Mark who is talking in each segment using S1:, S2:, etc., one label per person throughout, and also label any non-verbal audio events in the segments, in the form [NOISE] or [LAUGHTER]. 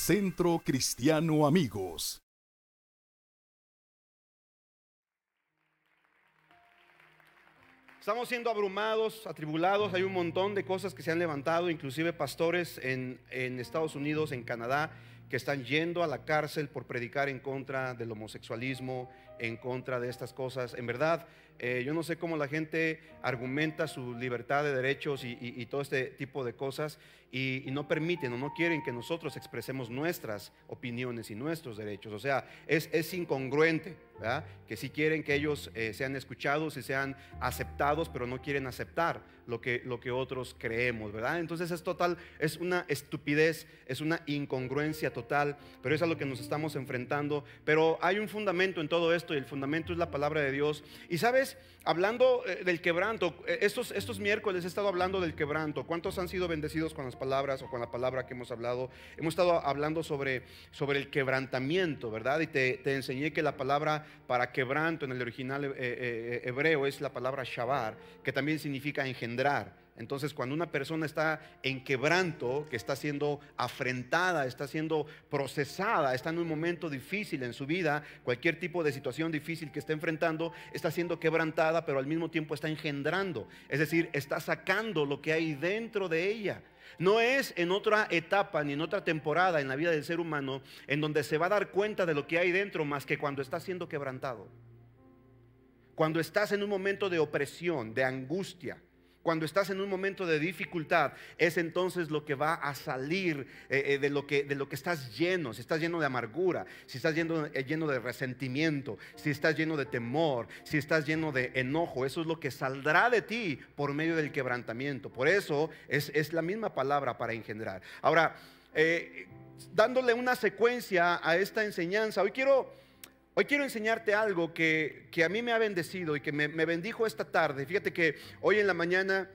S1: Centro Cristiano Amigos.
S2: Estamos siendo abrumados, atribulados, hay un montón de cosas que se han levantado, inclusive pastores en, en Estados Unidos, en Canadá, que están yendo a la cárcel por predicar en contra del homosexualismo, en contra de estas cosas. En verdad, eh, yo no sé cómo la gente argumenta su libertad de derechos y, todo este tipo de cosas y, no permiten o no quieren que nosotros expresemos nuestras opiniones y nuestros derechos. O sea, es, es incongruente, ¿verdad? Que si quieren que ellos eh, sean escuchados y sean aceptados, pero no quieren aceptar lo que, lo que otros creemos, ¿verdad? Entonces es total, es una estupidez, es una incongruencia total, pero es a lo que nos estamos enfrentando. Pero hay un fundamento en todo esto y el fundamento es la palabra de Dios. Y sabes, hablando eh, del quebranto, eh, estos, estos miércoles he estado hablando del quebranto. ¿Cuántos han sido bendecidos con las palabras o con la palabra que hemos hablado? Hemos estado hablando sobre, sobre el quebrantamiento, ¿verdad? Y te, enseñé que la palabra para quebranto en el original eh, hebreo es la palabra shabar, que también significa engendrar. Entonces, cuando una persona está en quebranto, que está siendo afrentada, está siendo procesada, está en un momento difícil en su vida, cualquier tipo de situación difícil que esté enfrentando, está siendo quebrantada, pero al mismo tiempo está engendrando. Es decir, está sacando lo que hay dentro de ella. No es en otra etapa ni en otra temporada en la vida del ser humano en donde se va a dar cuenta de lo que hay dentro más que cuando está siendo quebrantado. Cuando estás en un momento de opresión, de angustia, cuando estás en un momento de dificultad, es entonces lo que va a salir eh, eh, de, lo que, de lo que estás lleno. Si estás lleno de amargura, si estás lleno, eh, lleno de resentimiento, si estás lleno de temor, si estás lleno de enojo, eso es lo que saldrá de ti por medio del quebrantamiento. Por eso es, es la misma palabra para engendrar. Ahora, dándole una secuencia a esta enseñanza, hoy quiero Hoy quiero enseñarte algo que, a mí me ha bendecido y que me, me bendijo esta tarde. Fíjate que hoy en la mañana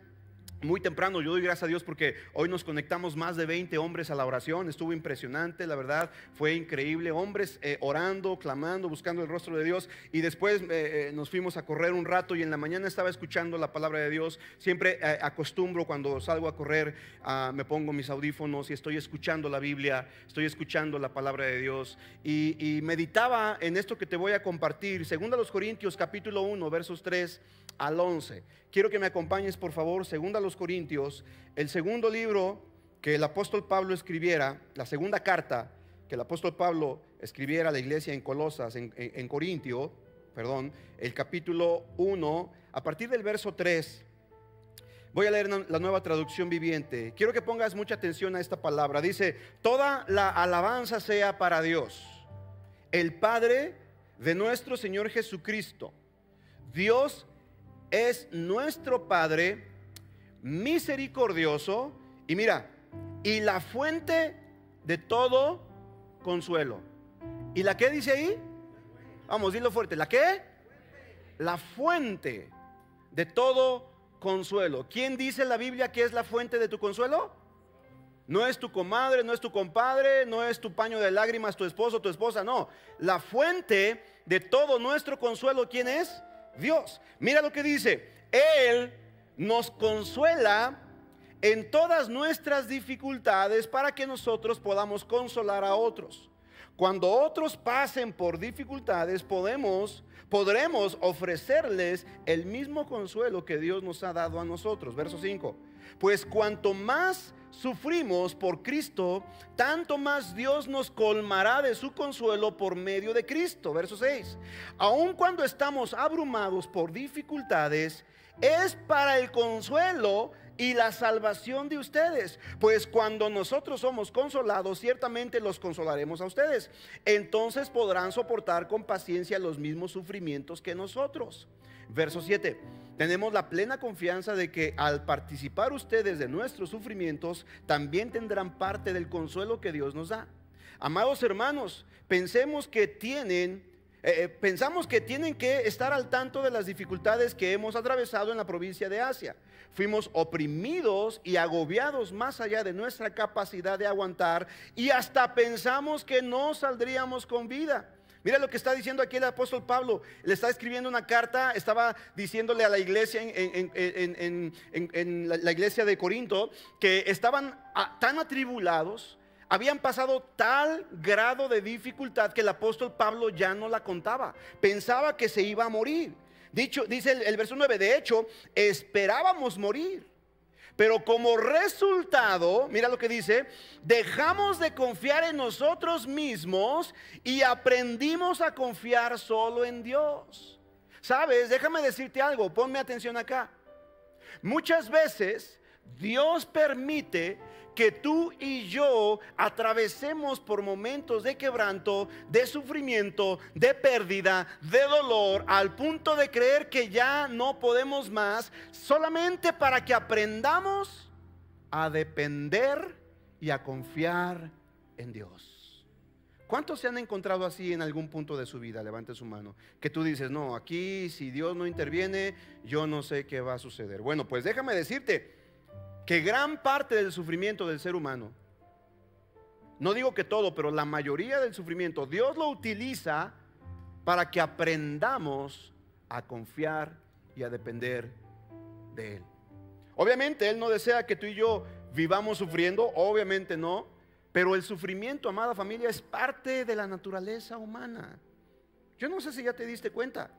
S2: muy temprano. Yo doy gracias a Dios porque hoy nos conectamos más de 20 hombres a la oración. Estuvo impresionante, la verdad, fue increíble. Hombres eh, orando, clamando, buscando el rostro de Dios. Y después eh, eh, nos fuimos a correr un rato y en la mañana estaba escuchando la palabra de Dios. Siempre acostumbro cuando salgo a correr, ah, me pongo mis audífonos y estoy escuchando la Biblia, estoy escuchando la palabra de Dios. Y, y meditaba en esto que te voy a compartir. Segunda los Corintios capítulo 1, versos 3 al 11. Quiero que me acompañes, por favor, segunda a los Corintios, el segundo libro que el apóstol Pablo escribiera, la segunda carta que el apóstol Pablo escribiera a la iglesia en Colosas, en, en Corintio, perdón, el capítulo 1, a partir del verso 3. Voy a leer la nueva traducción viviente. Quiero que pongas mucha atención a esta palabra. Dice, toda la alabanza sea para Dios, el Padre de nuestro Señor Jesucristo. Dios es nuestro Padre misericordioso y mira, y la fuente de todo consuelo. ¿Y la qué dice ahí? Vamos, dilo fuerte. ¿La qué? La fuente de todo consuelo. ¿Quién dice en la Biblia que es la fuente de tu consuelo? No es tu comadre, no es tu compadre, no es tu paño de lágrimas, tu esposo, tu esposa, no. La fuente de todo nuestro consuelo, ¿quién es? Dios. Mira lo que dice. Él nos consuela en todas nuestras dificultades para que nosotros podamos consolar a otros. Cuando otros pasen por dificultades, podemos, podremos ofrecerles el mismo consuelo que Dios nos ha dado a nosotros. Verso 5. Pues cuanto más sufrimos por Cristo, tanto más Dios nos colmará de su consuelo por medio de Cristo. Verso 6. Aun cuando estamos abrumados por dificultades, es para el consuelo y la salvación de ustedes. Pues cuando nosotros somos consolados, ciertamente los consolaremos a ustedes. Entonces podrán soportar con paciencia los mismos sufrimientos que nosotros. Verso 7. Tenemos la plena confianza de que al participar ustedes de nuestros sufrimientos, también tendrán parte del consuelo que Dios nos da. Amados hermanos, pensemos que tienen eh, eh, pensamos que tienen que estar al tanto de las dificultades que hemos atravesado en la provincia de Asia. Fuimos oprimidos y agobiados más allá de nuestra capacidad de aguantar y hasta pensamos que no saldríamos con vida. Mira lo que está diciendo aquí el apóstol Pablo. Le está escribiendo una carta, estaba diciéndole a la iglesia en, la iglesia de Corinto que estaban tan atribulados, habían pasado tal grado de dificultad que el apóstol Pablo ya no la contaba. Pensaba que se iba a morir. Dicho, dice el, el verso 9, de hecho, esperábamos morir. Pero como resultado, mira lo que dice, dejamos de confiar en nosotros mismos y aprendimos a confiar solo en Dios. Sabes, déjame decirte algo, ponme atención acá. Muchas veces Dios permite que tú y yo atravesemos por momentos de quebranto, de sufrimiento, de pérdida, de dolor, al punto de creer que ya no podemos más, solamente para que aprendamos a depender y a confiar en Dios. ¿Cuántos se han encontrado así en algún punto de su vida? Levante su mano. Que tú dices, no, aquí si Dios no interviene, yo no sé qué va a suceder. Bueno, pues déjame decirte, que gran parte del sufrimiento del ser humano, no digo que todo, pero la mayoría del sufrimiento, Dios lo utiliza para que aprendamos a confiar y a depender de Él. Obviamente Él no desea que tú y yo vivamos sufriendo, obviamente no, pero el sufrimiento, amada familia, es parte de la naturaleza humana. Yo no sé si ya te diste cuenta.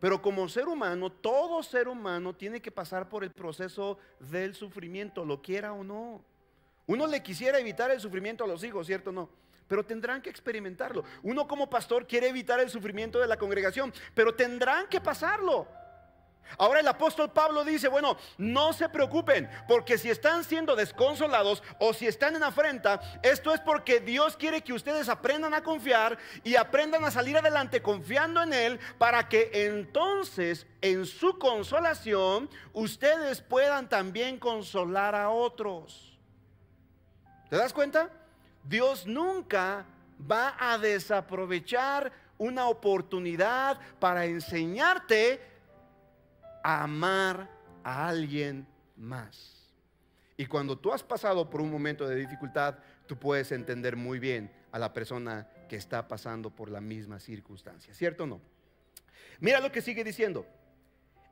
S2: Pero como ser humano, todo ser humano tiene que pasar por el proceso del sufrimiento, lo quiera o no. Uno le quisiera evitar el sufrimiento a los hijos, ¿cierto o no? Pero tendrán que experimentarlo. Uno como pastor quiere evitar el sufrimiento de la congregación, pero tendrán que pasarlo. Ahora el apóstol Pablo dice, bueno, no se preocupen, porque si están siendo desconsolados o si están en afrenta, esto es porque Dios quiere que ustedes aprendan a confiar y aprendan a salir adelante confiando en Él para que entonces en su consolación ustedes puedan también consolar a otros. ¿Te das cuenta? Dios nunca va a desaprovechar una oportunidad para enseñarte amar a alguien más. Y cuando tú has pasado por un momento de dificultad, tú puedes entender muy bien a la persona que está pasando por la misma circunstancia, ¿cierto o no? Mira lo que sigue diciendo.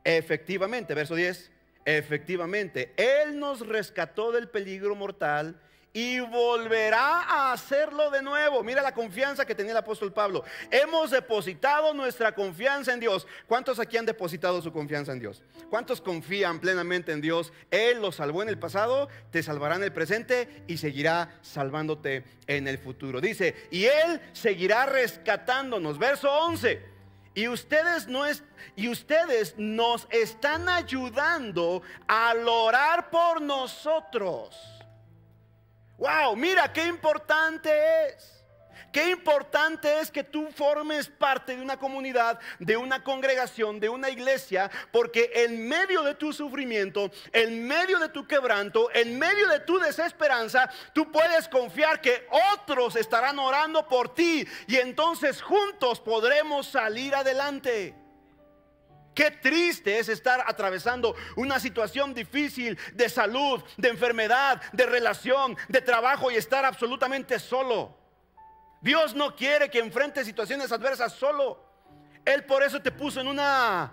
S2: Efectivamente, verso 10, efectivamente, Él nos rescató del peligro mortal y volverá a hacerlo de nuevo. Mira la confianza que tenía el apóstol Pablo. Hemos depositado nuestra confianza en Dios. ¿Cuántos aquí han depositado su confianza en Dios? ¿Cuántos confían plenamente en Dios? Él los salvó en el pasado, te salvará en el presente y seguirá salvándote en el futuro. Dice, y Él seguirá rescatándonos. Verso 11. Y ustedes, no es, y ustedes nos están ayudando al orar por nosotros. Wow, mira qué importante es. Qué importante es que tú formes parte de una comunidad, de una congregación, de una iglesia, porque en medio de tu sufrimiento, en medio de tu quebranto, en medio de tu desesperanza, tú puedes confiar que otros estarán orando por ti y entonces juntos podremos salir adelante. Qué triste es estar atravesando una situación difícil de salud, de enfermedad, de relación, de trabajo y estar absolutamente solo. Dios no quiere que enfrentes situaciones adversas solo. Él por eso te puso en una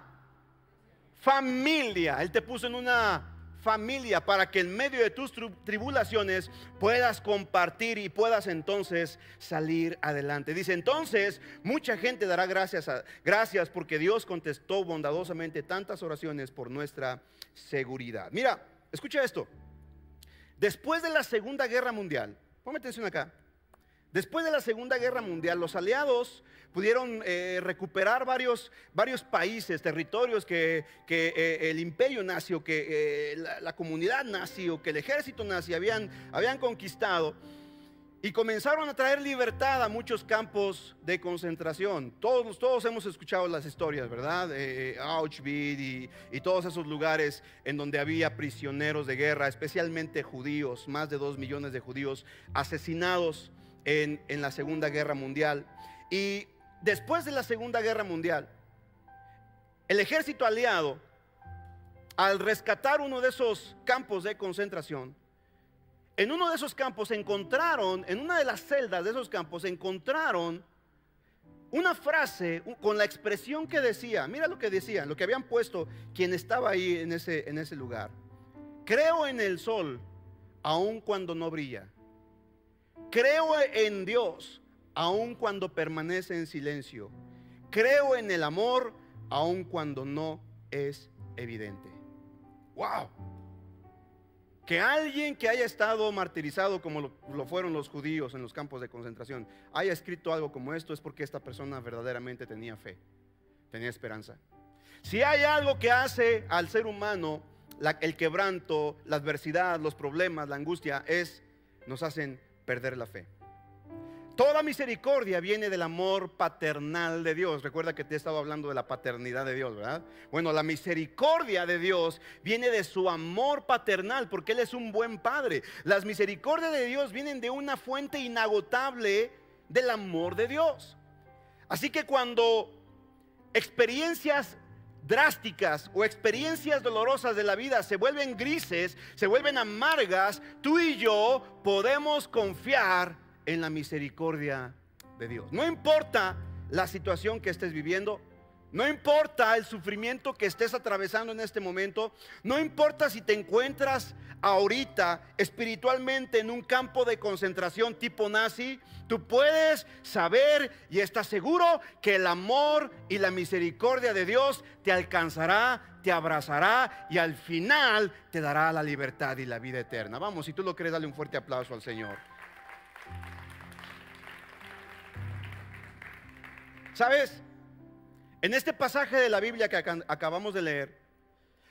S2: familia. Él te puso en una familia para que en medio de tus tribulaciones puedas compartir y puedas entonces salir adelante. Dice, entonces mucha gente dará gracias, a, gracias porque Dios contestó bondadosamente tantas oraciones por nuestra seguridad. Mira, escucha esto. Después de la Segunda Guerra Mundial, ponme atención acá. Después de la Segunda Guerra Mundial, los aliados pudieron eh, recuperar varios, varios países, territorios que, eh, el imperio nazi o que eh, la, comunidad nazi o que el ejército nazi habían, habían conquistado. Y comenzaron a traer libertad a muchos campos de concentración. Todos, todos hemos escuchado las historias, ¿verdad? Auschwitz y, y, todos esos lugares en donde había prisioneros de guerra, especialmente judíos, más de dos millones de judíos asesinados en, la Segunda Guerra Mundial. Y después de la Segunda Guerra Mundial, el ejército aliado, al rescatar uno de esos campos de concentración, en uno de esos campos encontraron, en una de las celdas de esos campos, encontraron una frase con la expresión que decía, mira lo que decían, lo que habían puesto quien estaba ahí en ese, en ese lugar. Creo en el sol, aun cuando no brilla. Creo en Dios aun cuando permanece en silencio. Creo en el amor aun cuando no es evidente. ¡Wow! Que alguien que haya estado martirizado como lo, fueron los judíos en los campos de concentración haya escrito algo como esto es porque esta persona verdaderamente tenía fe, tenía esperanza. Si hay algo que hace al ser humano el quebranto, la adversidad, los problemas, la angustia, es nos hacen perder la fe. Toda misericordia viene del amor paternal de Dios. Recuerda que te he estado hablando de la paternidad de Dios, ¿verdad? Bueno, la misericordia de Dios viene de su amor paternal, porque Él es un buen padre. Las misericordias de Dios vienen de una fuente inagotable del amor de Dios. Así que cuando experiencias drásticas o experiencias dolorosas de la vida se vuelven grises, se vuelven amargas, tú y yo podemos confiar en la misericordia de Dios. No importa la situación que estés viviendo, no importa el sufrimiento que estés atravesando en este momento, no importa si te encuentras ahorita espiritualmente en un campo de concentración tipo nazi, tú puedes saber y estás seguro que el amor y la misericordia de Dios te alcanzará, te abrazará y al final te dará la libertad y la vida eterna. Vamos, si tú lo crees, dale un fuerte aplauso al Señor. ¿Sabes? En este pasaje de la Biblia que acabamos de leer,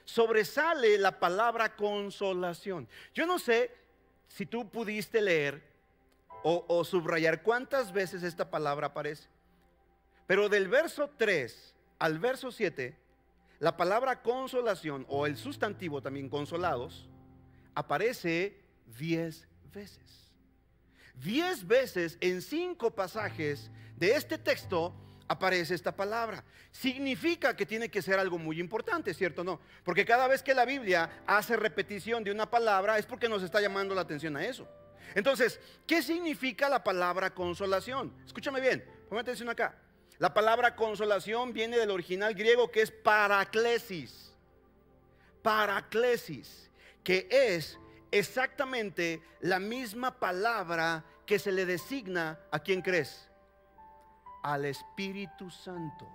S2: sobresale la palabra consolación. Yo no sé si tú pudiste leer o, subrayar cuántas veces esta palabra aparece, pero del verso 3 al verso 7, la palabra consolación o el sustantivo también consolados aparece 10 veces. 10 veces en cinco pasajes de este texto aparece esta palabra. Significa que tiene que ser algo muy importante, ¿cierto o no? Porque cada vez que la Biblia hace repetición de una palabra es porque nos está llamando la atención a eso. Entonces, ¿qué significa la palabra consolación? Escúchame bien, ponme atención acá. La palabra consolación viene del original griego que es paraclesis. Paraclesis, que es exactamente la misma palabra que se le designa a quien crees al Espíritu Santo.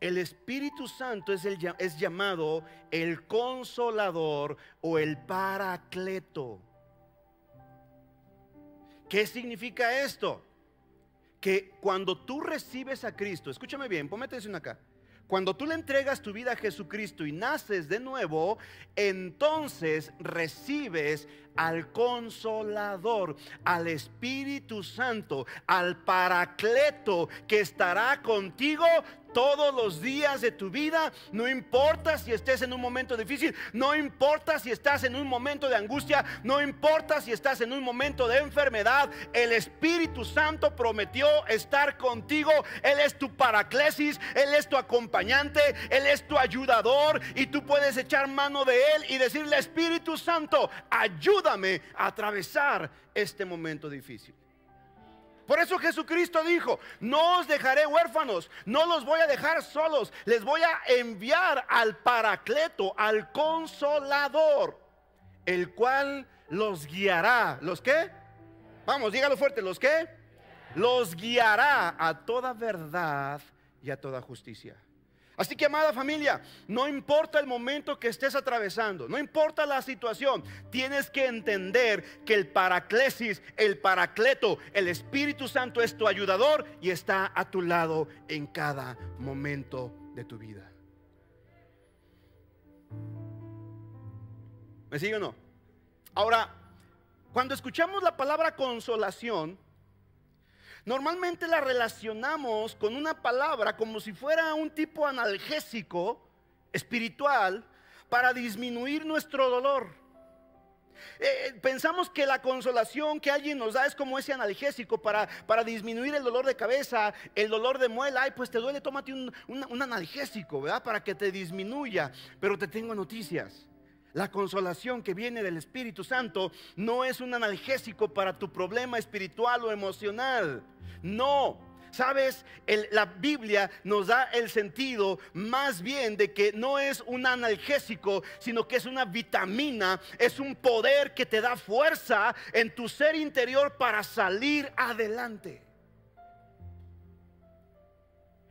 S2: El Espíritu Santo es, llamado el consolador o el paracleto. ¿Qué significa esto? Que cuando tú recibes a Cristo, escúchame bien, ponme atención acá. Cuando tú le entregas tu vida a Jesucristo y naces de nuevo, entonces recibes al consolador, al Espíritu Santo, al Paracleto que estará contigo todos los días de tu vida, no importa si estés en un momento difícil, no importa si estás en un momento de angustia, no importa si estás en un momento de enfermedad, el Espíritu Santo prometió estar contigo, Él es tu paraclesis, Él es tu acompañante, Él es tu ayudador y tú puedes echar mano de Él y decirle, Espíritu Santo, ayúdame a atravesar este momento difícil. Por eso Jesucristo dijo, no os dejaré huérfanos, no los voy a dejar solos, les voy a enviar al paracleto, al consolador, el cual los guiará. ¿Los qué? Vamos, dígalo fuerte, ¿los qué? Los guiará a toda verdad y a toda justicia. Así que, amada familia, no importa el momento que estés atravesando, no importa la situación, tienes que entender que el paraclesis, el paracleto, el Espíritu Santo es tu ayudador y está a tu lado en cada momento de tu vida. ¿Me sigue o no? Ahora, cuando escuchamos la palabra consolación, Normalmente la relacionamos con una palabra como si fuera un tipo analgésico espiritual para disminuir nuestro dolor. Eh, eh, pensamos que la consolación que alguien nos da es como ese analgésico para, para disminuir el dolor de cabeza, el dolor de muela. Ay, pues te duele, tómate un, un analgésico, ¿verdad? Para que te disminuya. Pero te tengo noticias. La consolación que viene del Espíritu Santo no es un analgésico para tu problema espiritual o emocional. No, Sabes, la Biblia nos da el sentido más bien de que no es un analgésico, sino que es una vitamina, es un poder que te da fuerza en tu ser interior para salir adelante.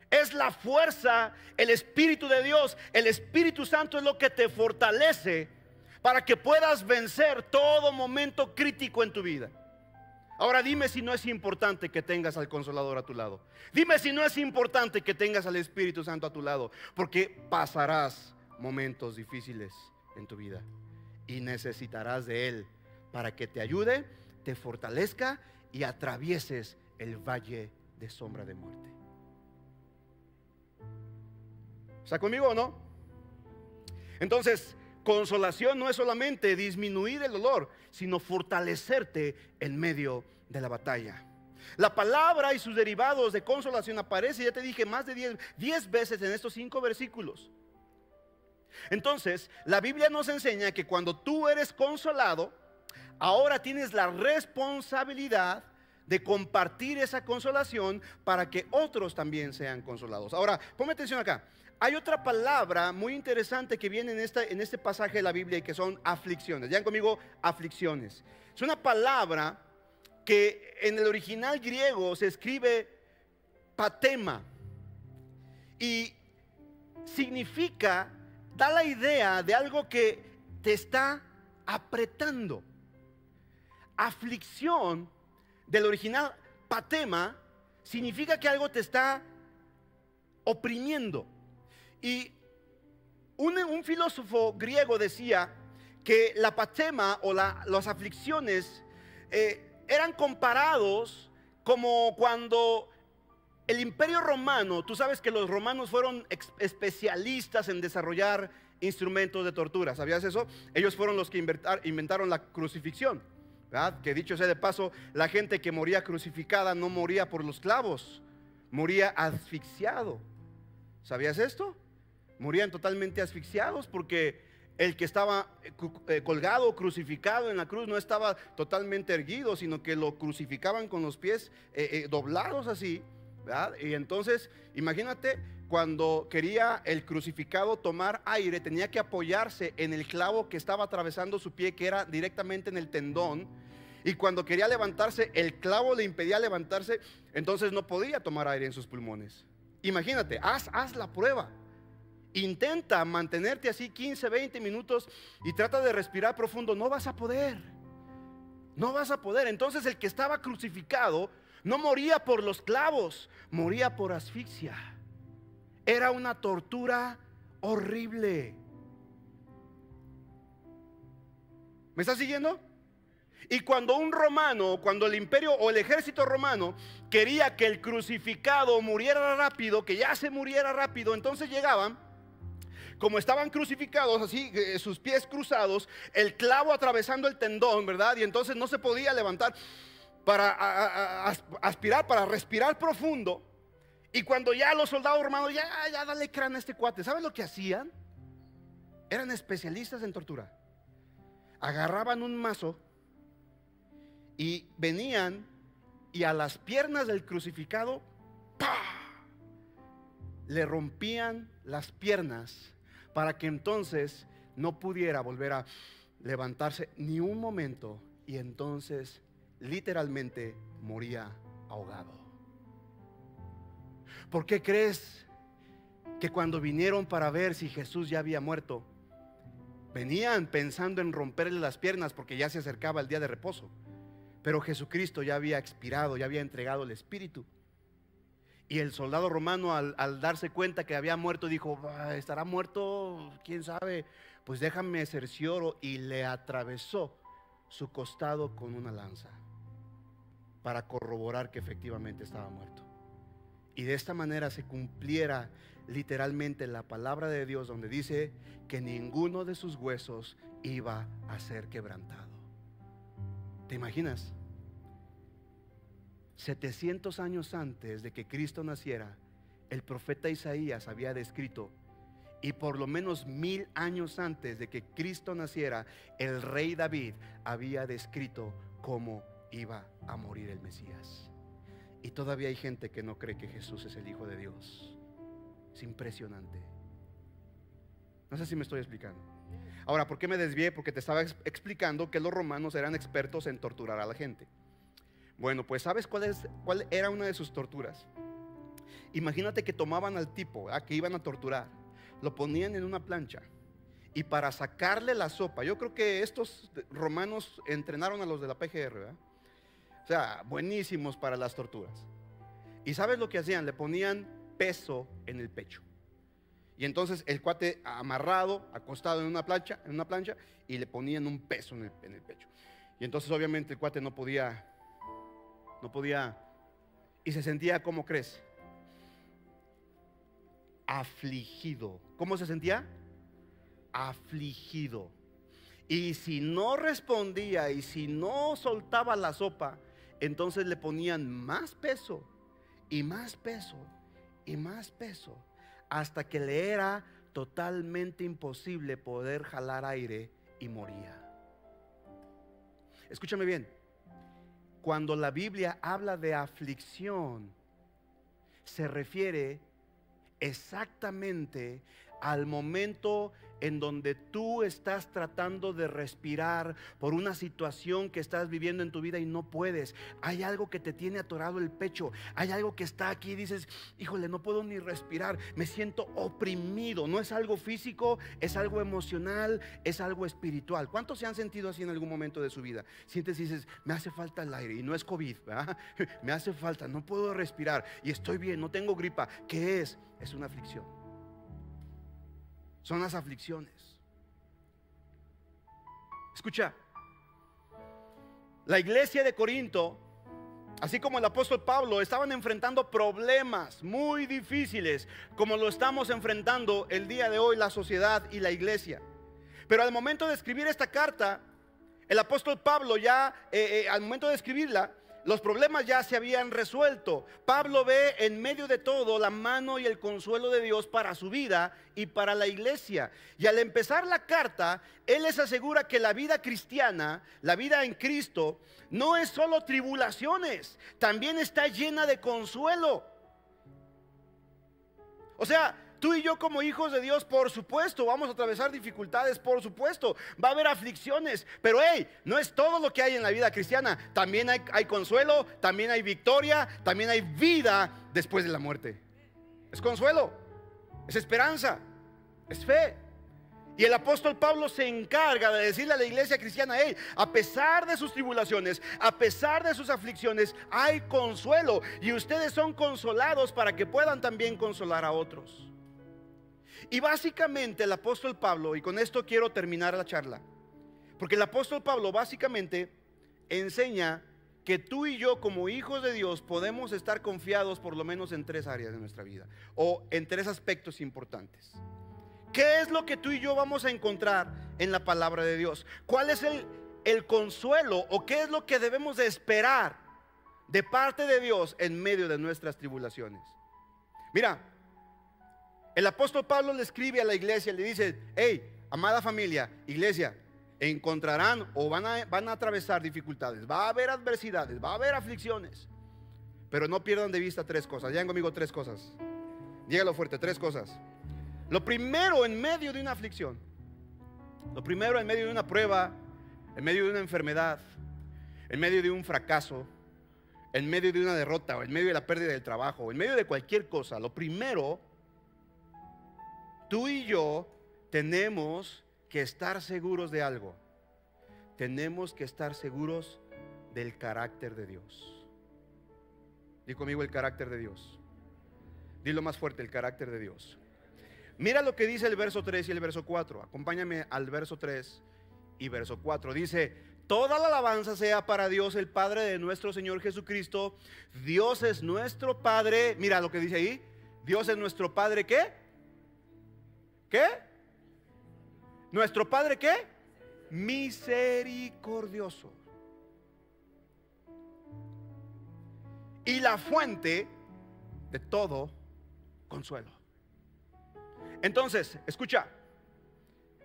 S2: Es la fuerza, el Espíritu de Dios, el Espíritu Santo es lo que te fortalece para que puedas vencer todo momento crítico en tu vida. Ahora dime si no es importante que tengas al consolador a tu lado. Dime si no es importante que tengas al Espíritu Santo a tu lado, porque pasarás momentos difíciles en tu vida y necesitarás de Él para que te ayude, te fortalezca y atravieses el valle de sombra de muerte. ¿Está conmigo o no? Entonces, consolación no es solamente disminuir el dolor, sino fortalecerte en medio de la batalla. La palabra y sus derivados de consolación aparece, ya te dije, más de 10 veces en estos cinco versículos. Entonces, la Biblia nos enseña que cuando tú eres consolado, ahora tienes la responsabilidad de compartir esa consolación para que otros también sean consolados. Ahora, ponme atención acá. Hay otra palabra muy interesante que viene en, en este pasaje de la Biblia y que son aflicciones. Vean conmigo, aflicciones. Es una palabra que en el original griego se escribe patema y significa, da la idea de algo que te está apretando. Aflicción del original patema significa que algo te está oprimiendo. Y un, filósofo griego decía que la patema o las aflicciones eh, eran comparados como cuando el imperio romano, tú sabes que los romanos fueron especialistas en desarrollar instrumentos de tortura, ¿sabías eso? Ellos fueron los que inventaron la crucifixión, ¿verdad? Que dicho sea de paso, la gente que moría crucificada no moría por los clavos, moría asfixiado. ¿Sabías esto? Morían totalmente asfixiados porque el que estaba eh, eh, colgado, crucificado en la cruz, no estaba totalmente erguido, sino que lo crucificaban con los pies eh, doblados así. Y entonces, imagínate, cuando quería el crucificado tomar aire, tenía que apoyarse en el clavo que estaba atravesando su pie, que era directamente en el tendón. Y cuando quería levantarse, el clavo le impedía levantarse, entonces no podía tomar aire en sus pulmones. Imagínate, haz, haz la prueba. Intenta mantenerte así 15, 20 minutos y trata de respirar profundo. No vas a poder. No vas a poder. Entonces el que estaba crucificado no moría por los clavos, moría por asfixia. Era una tortura horrible. ¿Me estás siguiendo? Y cuando un romano, cuando el imperio o el ejército romano quería que el crucificado muriera rápido, que ya se muriera rápido, entonces llegaban como estaban crucificados así, eh, sus pies cruzados, el clavo atravesando el tendón, ¿verdad? Y entonces no se podía levantar para aspirar, para respirar profundo. Y cuando ya los soldados romanos, ya, ya dale cráneo a este cuate, ¿saben lo que hacían? Eran especialistas en tortura. Agarraban un mazo y venían y a las piernas del crucificado, le rompían las piernas para que entonces no pudiera volver a levantarse ni un momento y entonces literalmente moría ahogado. ¿Por qué crees que cuando vinieron para ver si Jesús ya había muerto, venían pensando en romperle las piernas porque ya se acercaba el día de reposo? Pero Jesucristo ya había expirado, ya había entregado el Espíritu. Y el soldado romano al, darse cuenta que había muerto dijo, ¿estará muerto? ¿Quién sabe? Pues déjame cercioro y le atravesó su costado con una lanza para corroborar que efectivamente estaba muerto. Y de esta manera se cumpliera literalmente la palabra de Dios donde dice que ninguno de sus huesos iba a ser quebrantado. ¿Te imaginas? 700 años antes de que Cristo naciera, el profeta Isaías había descrito, y por lo menos mil años antes de que Cristo naciera, el rey David había descrito cómo iba a morir el Mesías. Y todavía hay gente que no cree que Jesús es el Hijo de Dios. Es impresionante. No sé si me estoy explicando. Ahora, ¿por qué me desvié? Porque te estaba explicando que los romanos eran expertos en torturar a la gente. Bueno, pues ¿sabes cuál, es, cuál era una de sus torturas? Imagínate que tomaban al tipo que iban a torturar, lo ponían en una plancha y para sacarle la sopa, yo creo que estos romanos entrenaron a los de la PGR, o sea, buenísimos para las torturas. ¿Y sabes lo que hacían? Le ponían peso en el pecho. Y entonces el cuate amarrado, acostado en una plancha, en una plancha, y le ponían un peso en el, en el pecho. Y entonces obviamente el cuate no podía, no podía, y se sentía, ¿cómo crees? Afligido. ¿Cómo se sentía? Afligido. Y si no respondía y si no soltaba la sopa, entonces le ponían más peso y más peso y más peso hasta que le era totalmente imposible poder jalar aire y moría. Escúchame bien, cuando la Biblia habla de aflicción, se refiere exactamente al momento en donde tú estás tratando de respirar por una situación que estás viviendo en tu vida y no puedes. Hay algo que te tiene atorado el pecho. Hay algo que está aquí y dices, híjole, no puedo ni respirar. Me siento oprimido. No es algo físico, es algo emocional, es algo espiritual. ¿Cuántos se han sentido así en algún momento de su vida? Sientes y dices, me hace falta el aire. Y no es COVID, [LAUGHS] me hace falta, no puedo respirar. Y estoy bien, no tengo gripa. ¿Qué es? Es una aflicción son las aflicciones. Escucha, la iglesia de Corinto, así como el apóstol Pablo, estaban enfrentando problemas muy difíciles, como lo estamos enfrentando el día de hoy la sociedad y la iglesia. Pero al momento de escribir esta carta, el apóstol Pablo ya, eh, eh, al momento de escribirla, los problemas ya se habían resuelto. Pablo ve en medio de todo la mano y el consuelo de Dios para su vida y para la iglesia. Y al empezar la carta, él les asegura que la vida cristiana, la vida en Cristo, no es solo tribulaciones, también está llena de consuelo. O sea, Tú y yo como hijos de Dios, por supuesto, vamos a atravesar dificultades, por supuesto, va a haber aflicciones, pero hey, no es todo lo que hay en la vida cristiana. También hay, consuelo, también hay victoria, también hay vida después de la muerte. Es consuelo, es esperanza, es fe. Y el apóstol Pablo se encarga de decirle a la iglesia cristiana, hey, a pesar de sus tribulaciones, a pesar de sus aflicciones, hay consuelo. Y ustedes son consolados para que puedan también consolar a otros. Y básicamente el apóstol Pablo, y con esto quiero terminar la charla, porque el apóstol Pablo básicamente enseña que tú y yo como hijos de Dios podemos estar confiados por lo menos en tres áreas de nuestra vida, o en tres aspectos importantes. ¿Qué es lo que tú y yo vamos a encontrar en la palabra de Dios? ¿Cuál es el, el consuelo o qué es lo que debemos de esperar de parte de Dios en medio de nuestras tribulaciones? Mira, el apóstol Pablo le escribe a la iglesia, le dice, hey, amada familia, iglesia, encontrarán o van a, van a atravesar dificultades, va a haber adversidades, va a haber aflicciones, pero no pierdan de vista tres cosas. Digan conmigo tres cosas. Dígalo fuerte, tres cosas. Lo primero en medio de una aflicción, lo primero en medio de una prueba, en medio de una enfermedad, en medio de un fracaso, en medio de una derrota o en medio de la pérdida del trabajo, en medio de cualquier cosa, lo primero Tú y yo tenemos que estar seguros de algo. Tenemos que estar seguros del carácter de Dios. Di conmigo el carácter de Dios. Dilo más fuerte, el carácter de Dios. Mira lo que dice el verso 3 y el verso 4. Acompáñame al verso 3 y verso 4. Dice, toda la alabanza sea para Dios, el Padre de nuestro Señor Jesucristo. Dios es nuestro Padre. Mira lo que dice ahí. Dios es nuestro Padre, ¿qué? ¿Qué? ¿Nuestro Padre qué? Misericordioso. Y la fuente de todo consuelo. Entonces, escucha,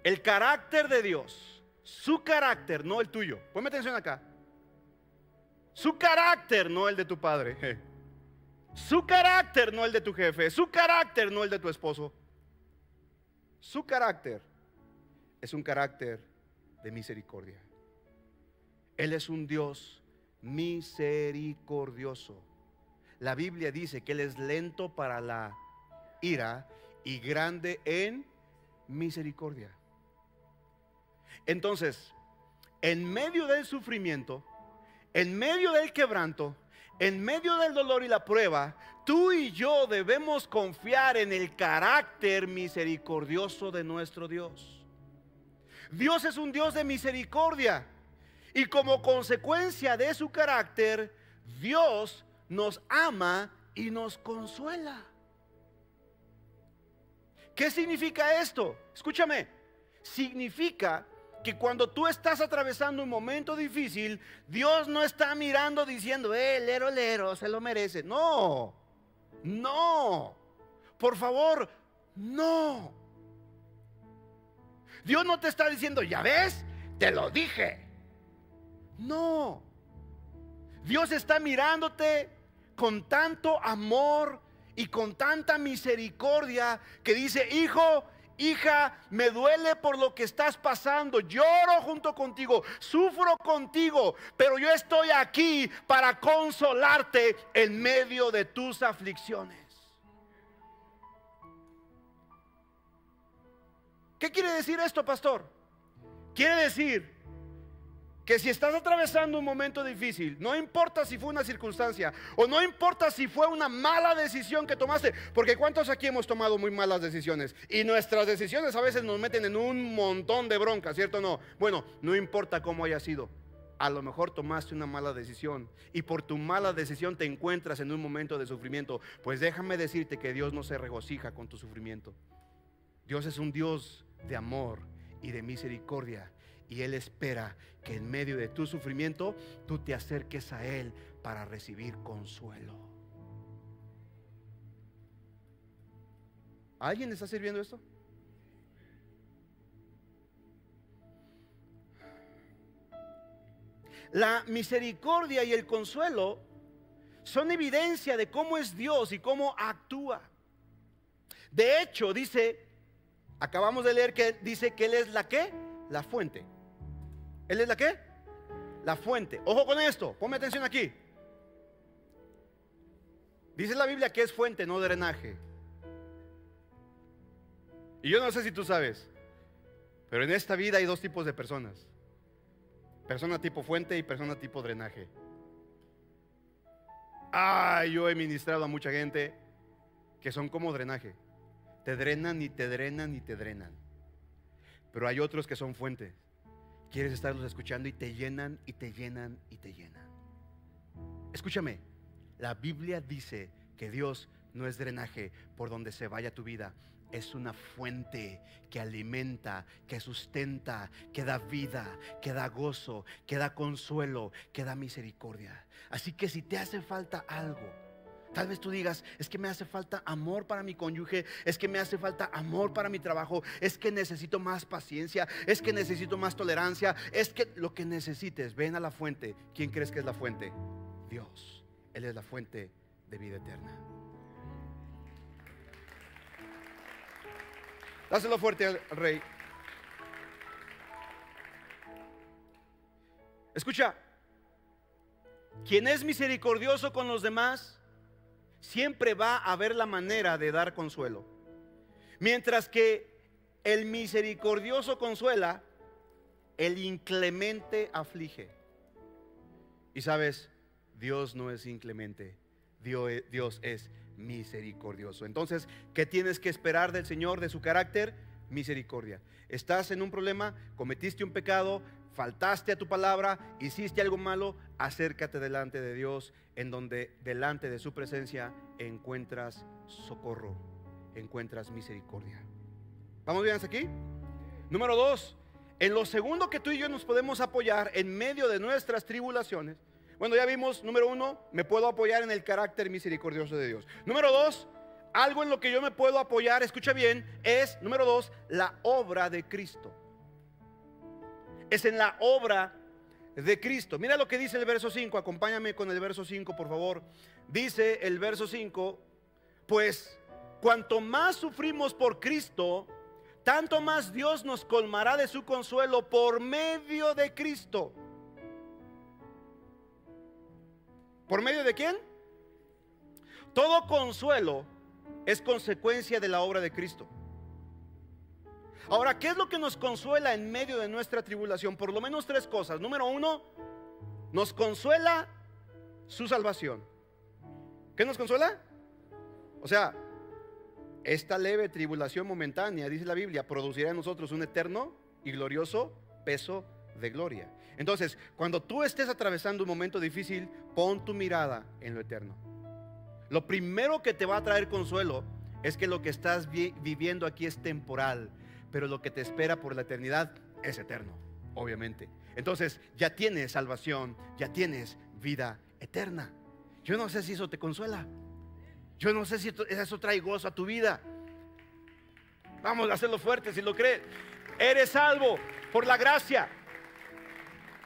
S2: el carácter de Dios, su carácter, no el tuyo. Ponme atención acá. Su carácter, no el de tu padre. [LAUGHS] Su carácter, no el de tu jefe. Su carácter, no el de tu esposo. Su carácter es un carácter de misericordia. Él es un Dios misericordioso. La Biblia dice que Él es lento para la ira y grande en misericordia. Entonces, en medio del sufrimiento, en medio del quebranto, en medio del dolor y la prueba, tú y yo debemos confiar en el carácter misericordioso de nuestro Dios. Dios es un Dios de misericordia y como consecuencia de su carácter, Dios nos ama y nos consuela. ¿Qué significa esto? Escúchame, significa que cuando tú estás atravesando un momento difícil, Dios no está mirando diciendo, eh, lero, lero, se lo merece. No, no, por favor, no. Dios no te está diciendo, ya ves, te lo dije. No, Dios está mirándote con tanto amor y con tanta misericordia que dice, hijo, hija, me duele por lo que estás pasando, lloro junto contigo, sufro contigo, pero yo estoy aquí para consolarte en medio de tus aflicciones. ¿Qué quiere decir esto, pastor? Quiere decir que si estás atravesando un momento difícil, no importa si fue una circunstancia o no importa si fue una mala decisión que tomaste, porque ¿cuántos aquí hemos tomado muy malas decisiones? Y nuestras decisiones a veces nos meten en un montón de bronca, ¿cierto o no? Bueno, no importa cómo haya sido. A lo mejor tomaste una mala decisión y por tu mala decisión te encuentras en un momento de sufrimiento. Pues déjame decirte que Dios no se regocija con tu sufrimiento. Dios es un Dios de amor y de misericordia y Él espera que en medio de tu sufrimiento tú te acerques a Él para recibir consuelo. ¿Alguien está sirviendo esto? La misericordia y el consuelo son evidencia de cómo es Dios y cómo actúa. De hecho, dice, acabamos de leer que dice que Él es la que, la fuente. ¿Él es la qué? La fuente. Ojo con esto, ponme atención aquí. Dice la Biblia que es fuente, no drenaje. Y yo no sé si tú sabes, pero en esta vida hay dos tipos de personas. Persona tipo fuente y persona tipo drenaje. Ah, yo he ministrado a mucha gente que son como drenaje. Te drenan y te drenan y te drenan. Pero hay otros que son fuentes Quieres estarlos escuchando y te llenan y te llenan y te llenan. Escúchame, la Biblia dice que Dios no es drenaje por donde se vaya tu vida, es una fuente que alimenta, que sustenta, que da vida, que da gozo, que da consuelo, que da misericordia. Así que si te hace falta algo, Tal vez tú digas, es que me hace falta amor para mi cónyuge, es que me hace falta amor para mi trabajo, es que necesito más paciencia, es que necesito más tolerancia, es que lo que necesites, ven a la fuente. ¿Quién crees que es la fuente? Dios. Él es la fuente de vida eterna. Dáselo fuerte al rey. Escucha, quien es misericordioso con los demás, siempre va a haber la manera de dar consuelo. Mientras que el misericordioso consuela, el inclemente aflige. Y sabes, Dios no es inclemente, Dios, es misericordioso. Entonces, ¿qué tienes que esperar del Señor, de su carácter? Misericordia. Estás en un problema, cometiste un pecado, faltaste a tu palabra, hiciste algo malo, acércate delante de Dios, en donde delante de su presencia encuentras socorro, encuentras misericordia. ¿Vamos bien hasta aquí? Número dos, en lo segundo que tú y yo nos podemos apoyar en medio de nuestras tribulaciones. Bueno, ya vimos, número uno, me puedo apoyar en el carácter misericordioso de Dios. Número dos, algo en lo que yo me puedo apoyar, escucha bien, es, número dos, la obra de Cristo es en la obra de Cristo. Mira lo que dice el verso 5, acompáñame con el verso 5, por favor. Dice el verso 5, pues cuanto más sufrimos por Cristo, tanto más Dios nos colmará de su consuelo por medio de Cristo. ¿Por medio de quién? Todo consuelo es consecuencia de la obra de Cristo. Ahora, ¿qué es lo que nos consuela en medio de nuestra tribulación? Por lo menos tres cosas. Número uno, nos consuela su salvación. ¿Qué nos consuela? O sea, esta leve tribulación momentánea, dice la Biblia, producirá en nosotros un eterno y glorioso peso de gloria. Entonces, cuando tú estés atravesando un momento difícil, pon tu mirada en lo eterno. Lo primero que te va a traer consuelo es que lo que estás viviendo aquí es temporal, pero lo que te espera por la eternidad es eterno, obviamente. Entonces, ya tienes salvación, ya tienes vida eterna. Yo no sé si eso te consuela. Yo no sé si eso trae gozo a tu vida. Vamos a hacerlo fuerte si lo crees. Eres salvo por la gracia.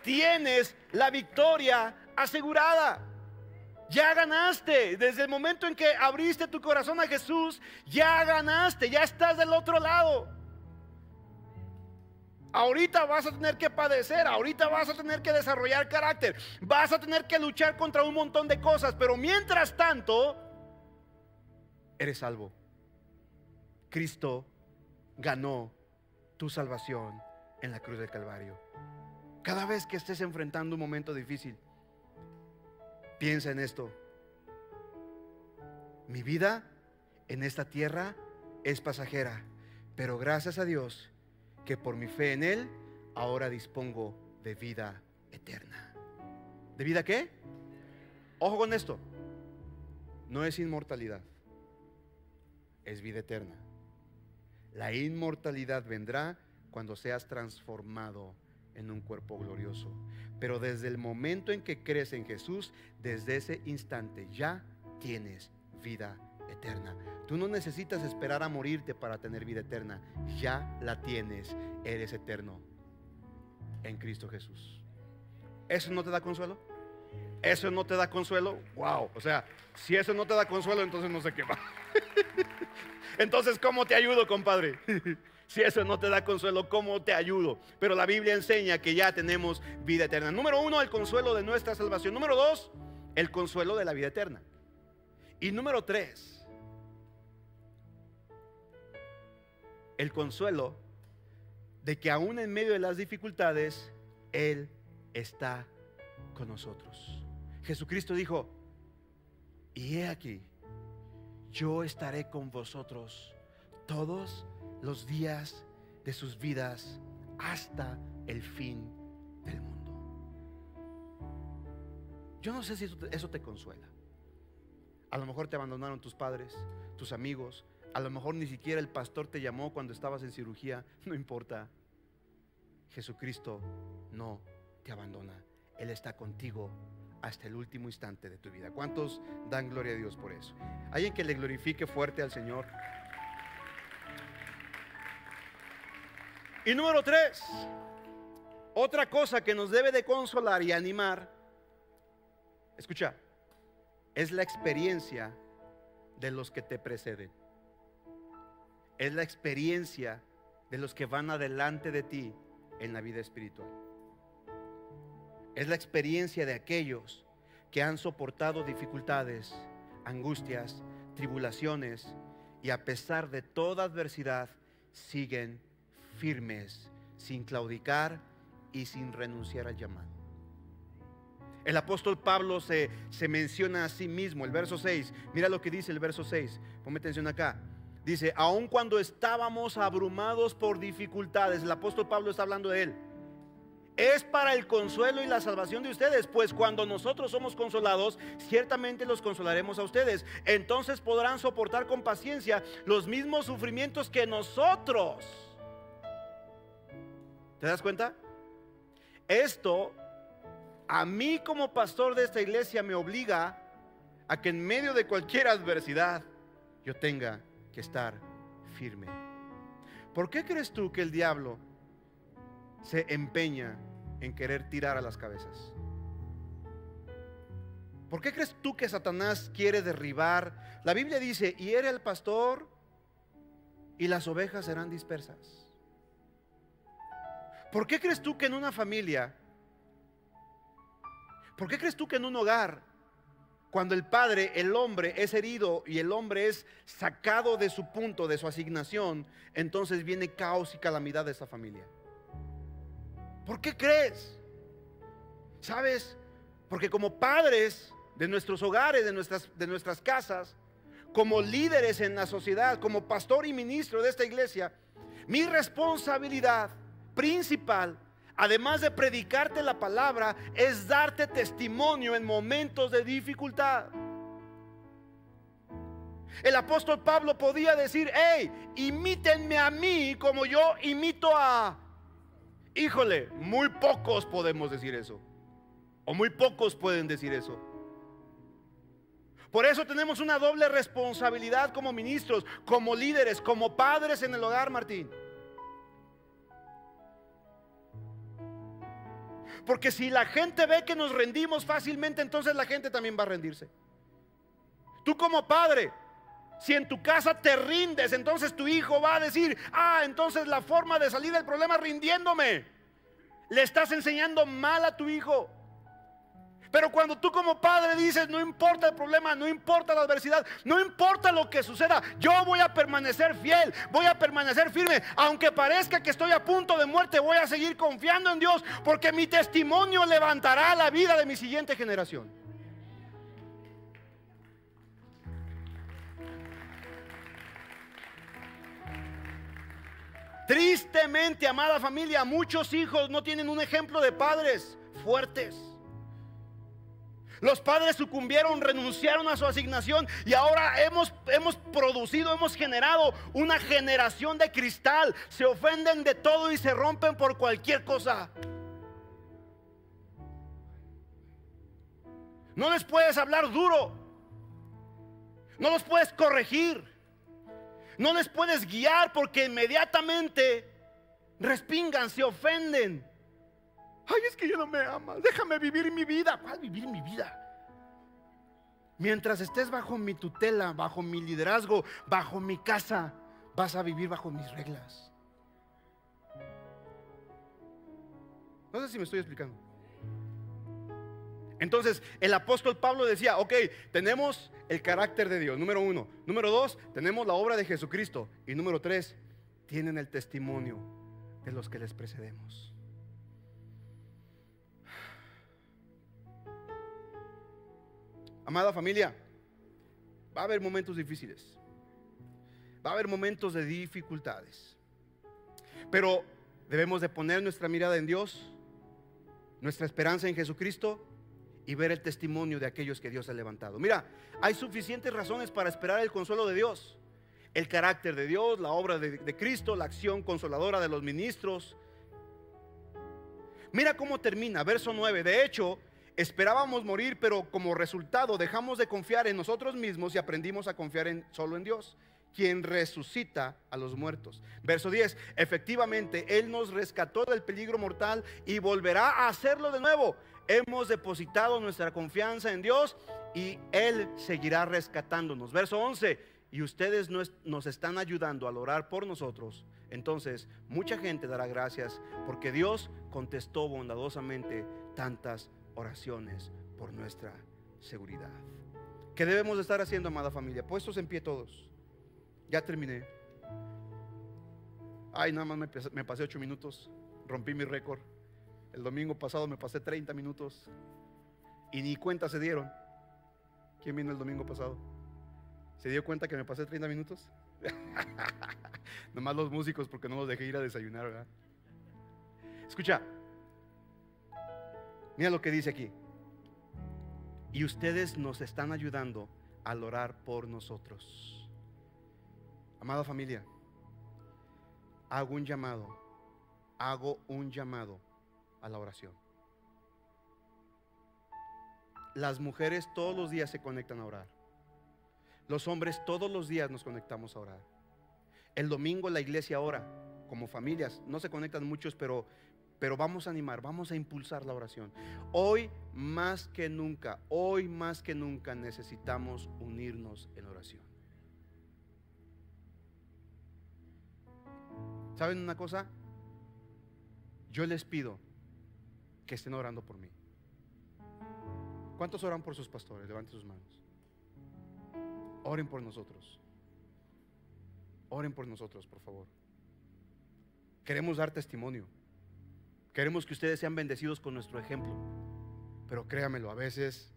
S2: Tienes la victoria asegurada. Ya ganaste. Desde el momento en que abriste tu corazón a Jesús, ya ganaste. Ya estás del otro lado. Ahorita vas a tener que padecer, ahorita vas a tener que desarrollar carácter, vas a tener que luchar contra un montón de cosas, pero mientras tanto, eres salvo. Cristo ganó tu salvación en la cruz del Calvario. Cada vez que estés enfrentando un momento difícil, piensa en esto. Mi vida en esta tierra es pasajera, pero gracias a Dios que por mi fe en Él ahora dispongo de vida eterna. ¿De vida qué? Ojo con esto. No es inmortalidad es vida eterna. La inmortalidad vendrá cuando seas transformado en un cuerpo glorioso. Pero desde el momento en que crees en Jesús, desde ese instante ya tienes vida eterna. Tú no necesitas esperar a morirte para tener vida eterna. Ya la tienes. Eres eterno en Cristo Jesús. ¿Eso no te da consuelo? ¿Eso no te da consuelo? Wow. O sea, si eso no te da consuelo, entonces no sé qué va. [LAUGHS] Entonces, ¿cómo te ayudo, compadre? [LAUGHS] Si eso no te da consuelo, ¿cómo te ayudo? Pero la Biblia enseña que ya tenemos vida eterna. Número uno, el consuelo de nuestra salvación. Número dos, el consuelo de la vida eterna. Y número tres, el consuelo de que aún en medio de las dificultades, Él está con nosotros. Jesucristo dijo, y he aquí, yo estaré con vosotros todos los días de sus vidas hasta el fin del mundo. Yo no sé si eso te, consuela. A lo mejor te abandonaron tus padres, tus amigos, a lo mejor ni siquiera el pastor te llamó cuando estabas en cirugía, [LAUGHS] no importa. Jesucristo no te abandona. Él está contigo hasta el último instante de tu vida. ¿Cuántos dan gloria a Dios por eso? Alguien que le glorifique fuerte al Señor. Y número tres, otra cosa que nos debe de consolar y animar, escucha, es la experiencia de los que te preceden. Es la experiencia de los que van adelante de ti en la vida espiritual. Es la experiencia de aquellos que han soportado dificultades, angustias, tribulaciones y a pesar de toda adversidad siguen firmes, sin claudicar y sin renunciar al llamado. El apóstol Pablo se, se, menciona a sí mismo, el verso 6. Mira lo que dice el verso 6. Ponme atención acá. Dice, aun cuando estábamos abrumados por dificultades, el apóstol Pablo está hablando de él es para el consuelo y la salvación de ustedes, pues cuando nosotros somos consolados, ciertamente los consolaremos a ustedes. Entonces podrán soportar con paciencia los mismos sufrimientos que nosotros. ¿Te das cuenta? Esto a mí como pastor de esta iglesia me obliga a que en medio de cualquier adversidad yo tenga que estar firme. ¿Por qué crees tú que el diablo se empeña en querer tirar a las cabezas. ¿Por qué crees tú que Satanás quiere derribar? La Biblia dice, y era el pastor y las ovejas serán dispersas. ¿Por qué crees tú que en una familia, por qué crees tú que en un hogar, cuando el padre, el hombre, es herido y el hombre es sacado de su punto, de su asignación, entonces viene caos y calamidad de esa familia? ¿Por qué crees? ¿Sabes? Porque como padres de nuestros hogares, de nuestras, de nuestras casas, como líderes en la sociedad, como pastor y ministro de esta iglesia, mi responsabilidad principal, además de predicarte la palabra, es darte testimonio en momentos de dificultad. El apóstol Pablo podía decir, hey, imítenme a mí como yo imito a... Híjole, muy pocos podemos decir eso. O muy pocos pueden decir eso. Por eso tenemos una doble responsabilidad como ministros, como líderes, como padres en el hogar, Martín. Porque si la gente ve que nos rendimos fácilmente, entonces la gente también va a rendirse. Tú como padre, si en tu casa te rindes, entonces tu hijo va a decir, ah, entonces la forma de salir del problema es rindiéndome. Le estás enseñando mal a tu hijo. Pero cuando tú como padre dices, no importa el problema, no importa la adversidad, no importa lo que suceda, yo voy a permanecer fiel, voy a permanecer firme, aunque parezca que estoy a punto de muerte, voy a seguir confiando en Dios, porque mi testimonio levantará la vida de mi siguiente generación. Tristemente, amada familia, muchos hijos no tienen un ejemplo de padres fuertes. Los padres sucumbieron, renunciaron a su asignación y ahora hemos, hemos producido, hemos generado una generación de cristal. Se ofenden de todo y se rompen por cualquier cosa. No les puedes hablar duro. No los puedes corregir. No les puedes guiar porque inmediatamente respingan, se ofenden. Ay, es que ya no me amas. Déjame vivir mi vida. ¿Cuál vivir mi vida? Mientras estés bajo mi tutela, bajo mi liderazgo, bajo mi casa, vas a vivir bajo mis reglas. No sé si me estoy explicando. Entonces, el apóstol Pablo decía, ok, tenemos el carácter de Dios, número uno. Número dos, tenemos la obra de Jesucristo. Y número tres, tienen el testimonio de los que les precedemos. Amada familia, va a haber momentos difíciles. Va a haber momentos de dificultades. Pero debemos de poner nuestra mirada en Dios, nuestra esperanza en Jesucristo y ver el testimonio de aquellos que Dios ha levantado. Mira, hay suficientes razones para esperar el consuelo de Dios. El carácter de Dios, la obra de, de Cristo, la acción consoladora de los ministros. Mira cómo termina, verso 9. De hecho, Esperábamos morir, pero como resultado dejamos de confiar en nosotros mismos y aprendimos a confiar en, solo en Dios, quien resucita a los muertos. Verso 10, efectivamente, Él nos rescató del peligro mortal y volverá a hacerlo de nuevo. Hemos depositado nuestra confianza en Dios y Él seguirá rescatándonos. Verso 11, y ustedes nos, están ayudando al orar por nosotros. Entonces, mucha gente dará gracias porque Dios contestó bondadosamente tantas oraciones por nuestra seguridad. ¿Qué debemos de estar haciendo, amada familia? Puestos en pie todos. Ya terminé. Ay, nada más me, pasé ocho minutos. Rompí mi récord. El domingo pasado me pasé 30 minutos. Y ni cuenta se dieron. ¿Quién vino el domingo pasado? ¿Se dio cuenta que me pasé 30 minutos? [LAUGHS] Nomás los músicos porque no los dejé ir a desayunar, ¿verdad? Escucha, Mira lo que dice aquí. Y ustedes nos están ayudando al orar por nosotros. Amada familia, hago un llamado, hago un llamado a la oración. Las mujeres todos los días se conectan a orar. Los hombres todos los días nos conectamos a orar. El domingo la iglesia ora, como familias. No se conectan muchos, pero pero vamos a animar, vamos a impulsar la oración. Hoy más que nunca, hoy más que nunca necesitamos unirnos en oración. ¿Saben una cosa? Yo les pido que estén orando por mí. ¿Cuántos oran por sus pastores? Levanten sus manos. Oren por nosotros. Oren por nosotros, por favor. Queremos dar testimonio. Queremos que ustedes sean bendecidos con nuestro ejemplo. Pero créamelo, a veces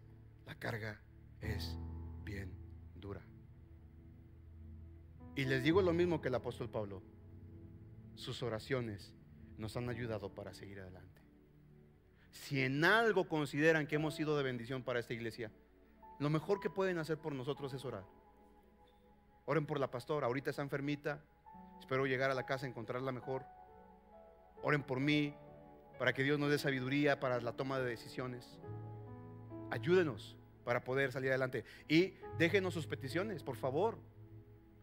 S2: la carga es bien dura. Y les digo lo mismo que el apóstol Pablo. Sus oraciones nos han ayudado para seguir adelante. Si en algo consideran que hemos sido de bendición para esta iglesia, lo mejor que pueden hacer por nosotros es orar. Oren por la pastora, ahorita está enfermita, espero llegar a la casa, encontrarla mejor. Oren por mí, para que Dios nos dé sabiduría para la toma de decisiones. Ayúdenos para poder salir adelante. Y déjenos sus peticiones, por favor.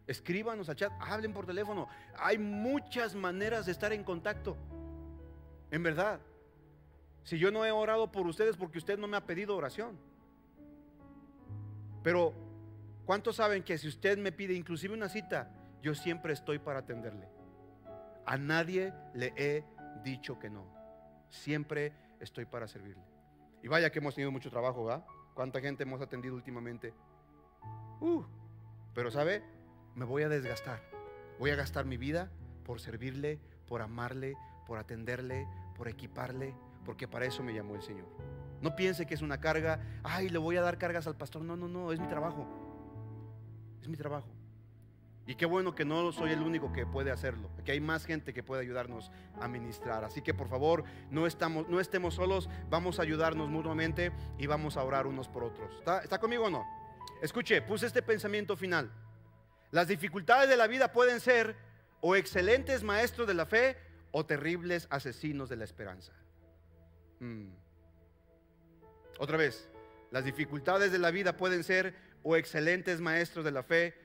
S2: Escríbanos al chat, hablen por teléfono. Hay muchas maneras de estar en contacto. En verdad. Si yo no he orado por ustedes porque usted no me ha pedido oración. Pero, ¿cuántos saben que si usted me pide inclusive una cita, yo siempre estoy para atenderle? A nadie le he dicho que no. Siempre estoy para servirle. Y vaya que hemos tenido mucho trabajo, ¿verdad? ¿Cuánta gente hemos atendido últimamente? Uh, pero ¿sabe? Me voy a desgastar. Voy a gastar mi vida por servirle, por amarle, por atenderle, por equiparle, porque para eso me llamó el Señor. No piense que es una carga, ay, le voy a dar cargas al pastor. No, no, no, es mi trabajo. Es mi trabajo. Y qué bueno que no soy el único que puede hacerlo, que hay más gente que puede ayudarnos a ministrar. Así que por favor, no, no estemos solos, vamos a ayudarnos mutuamente y vamos a orar unos por otros. ¿Está, ¿Está conmigo o no? Escuche, puse este pensamiento final. Las dificultades de la vida pueden ser o excelentes maestros de la fe o terribles asesinos de la esperanza. Mm. Otra vez, las dificultades de la vida pueden ser o excelentes maestros de la fe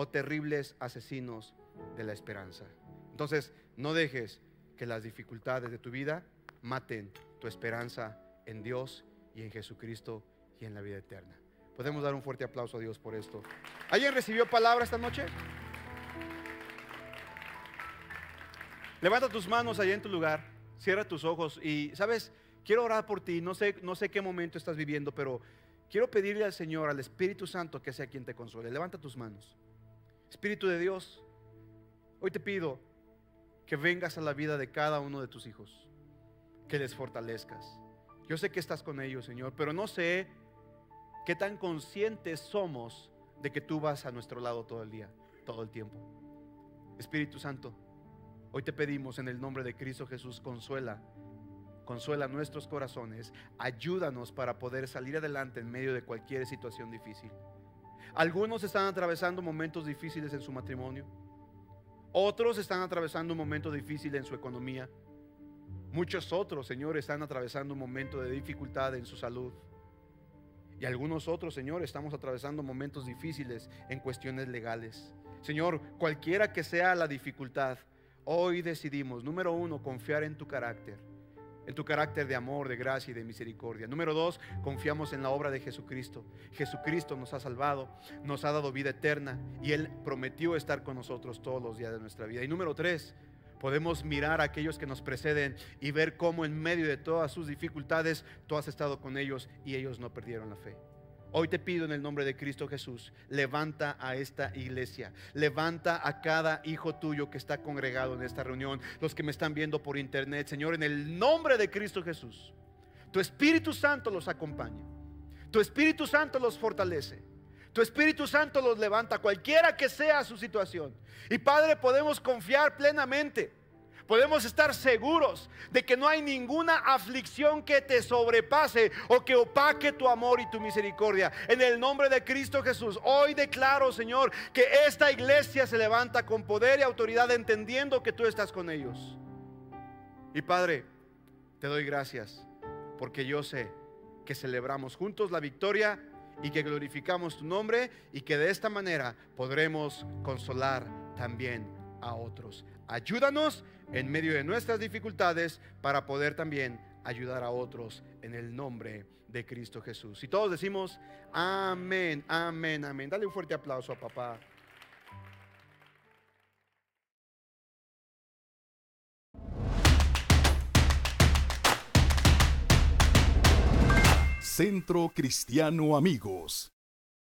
S2: o terribles asesinos de la esperanza. Entonces, no dejes que las dificultades de tu vida maten tu esperanza en Dios y en Jesucristo y en la vida eterna. Podemos dar un fuerte aplauso a Dios por esto. ¿Alguien recibió palabra esta noche? Levanta tus manos allá en tu lugar, cierra tus ojos y, ¿sabes? Quiero orar por ti. No sé, no sé qué momento estás viviendo, pero quiero pedirle al Señor, al Espíritu Santo, que sea quien te consuele. Levanta tus manos. Espíritu de Dios, hoy te pido que vengas a la vida de cada uno de tus hijos, que les fortalezcas. Yo sé que estás con ellos, Señor, pero no sé qué tan conscientes somos de que tú vas a nuestro lado todo el día, todo el tiempo. Espíritu Santo, hoy te pedimos en el nombre de Cristo Jesús, consuela, consuela nuestros corazones, ayúdanos para poder salir adelante en medio de cualquier situación difícil. Algunos están atravesando momentos difíciles en su matrimonio. Otros están atravesando un momento difícil en su economía. Muchos otros, Señor, están atravesando un momento de dificultad en su salud. Y algunos otros, Señor, estamos atravesando momentos difíciles en cuestiones legales. Señor, cualquiera que sea la dificultad, hoy decidimos, número uno, confiar en tu carácter en tu carácter de amor, de gracia y de misericordia. Número dos, confiamos en la obra de Jesucristo. Jesucristo nos ha salvado, nos ha dado vida eterna y Él prometió estar con nosotros todos los días de nuestra vida. Y número tres, podemos mirar a aquellos que nos preceden y ver cómo en medio de todas sus dificultades tú has estado con ellos y ellos no perdieron la fe. Hoy te pido en el nombre de Cristo Jesús, levanta a esta iglesia, levanta a cada hijo tuyo que está congregado en esta reunión, los que me están viendo por internet, Señor, en el nombre de Cristo Jesús. Tu Espíritu Santo los acompaña, tu Espíritu Santo los fortalece. Tu Espíritu Santo los levanta, cualquiera que sea su situación. Y Padre, podemos confiar plenamente podemos estar seguros de que no hay ninguna aflicción que te sobrepase o que opaque tu amor y tu misericordia. En el nombre de Cristo Jesús, hoy declaro, Señor, que esta iglesia se levanta con poder y autoridad entendiendo que tú estás con ellos. Y Padre, te doy gracias porque yo sé que celebramos juntos la victoria y que glorificamos tu nombre y que de esta manera podremos consolar también a otros. Ayúdanos en medio de nuestras dificultades para poder también ayudar a otros en el nombre de Cristo Jesús. Y todos decimos, amén, amén, amén. Dale un fuerte aplauso a papá.
S1: Centro Cristiano Amigos.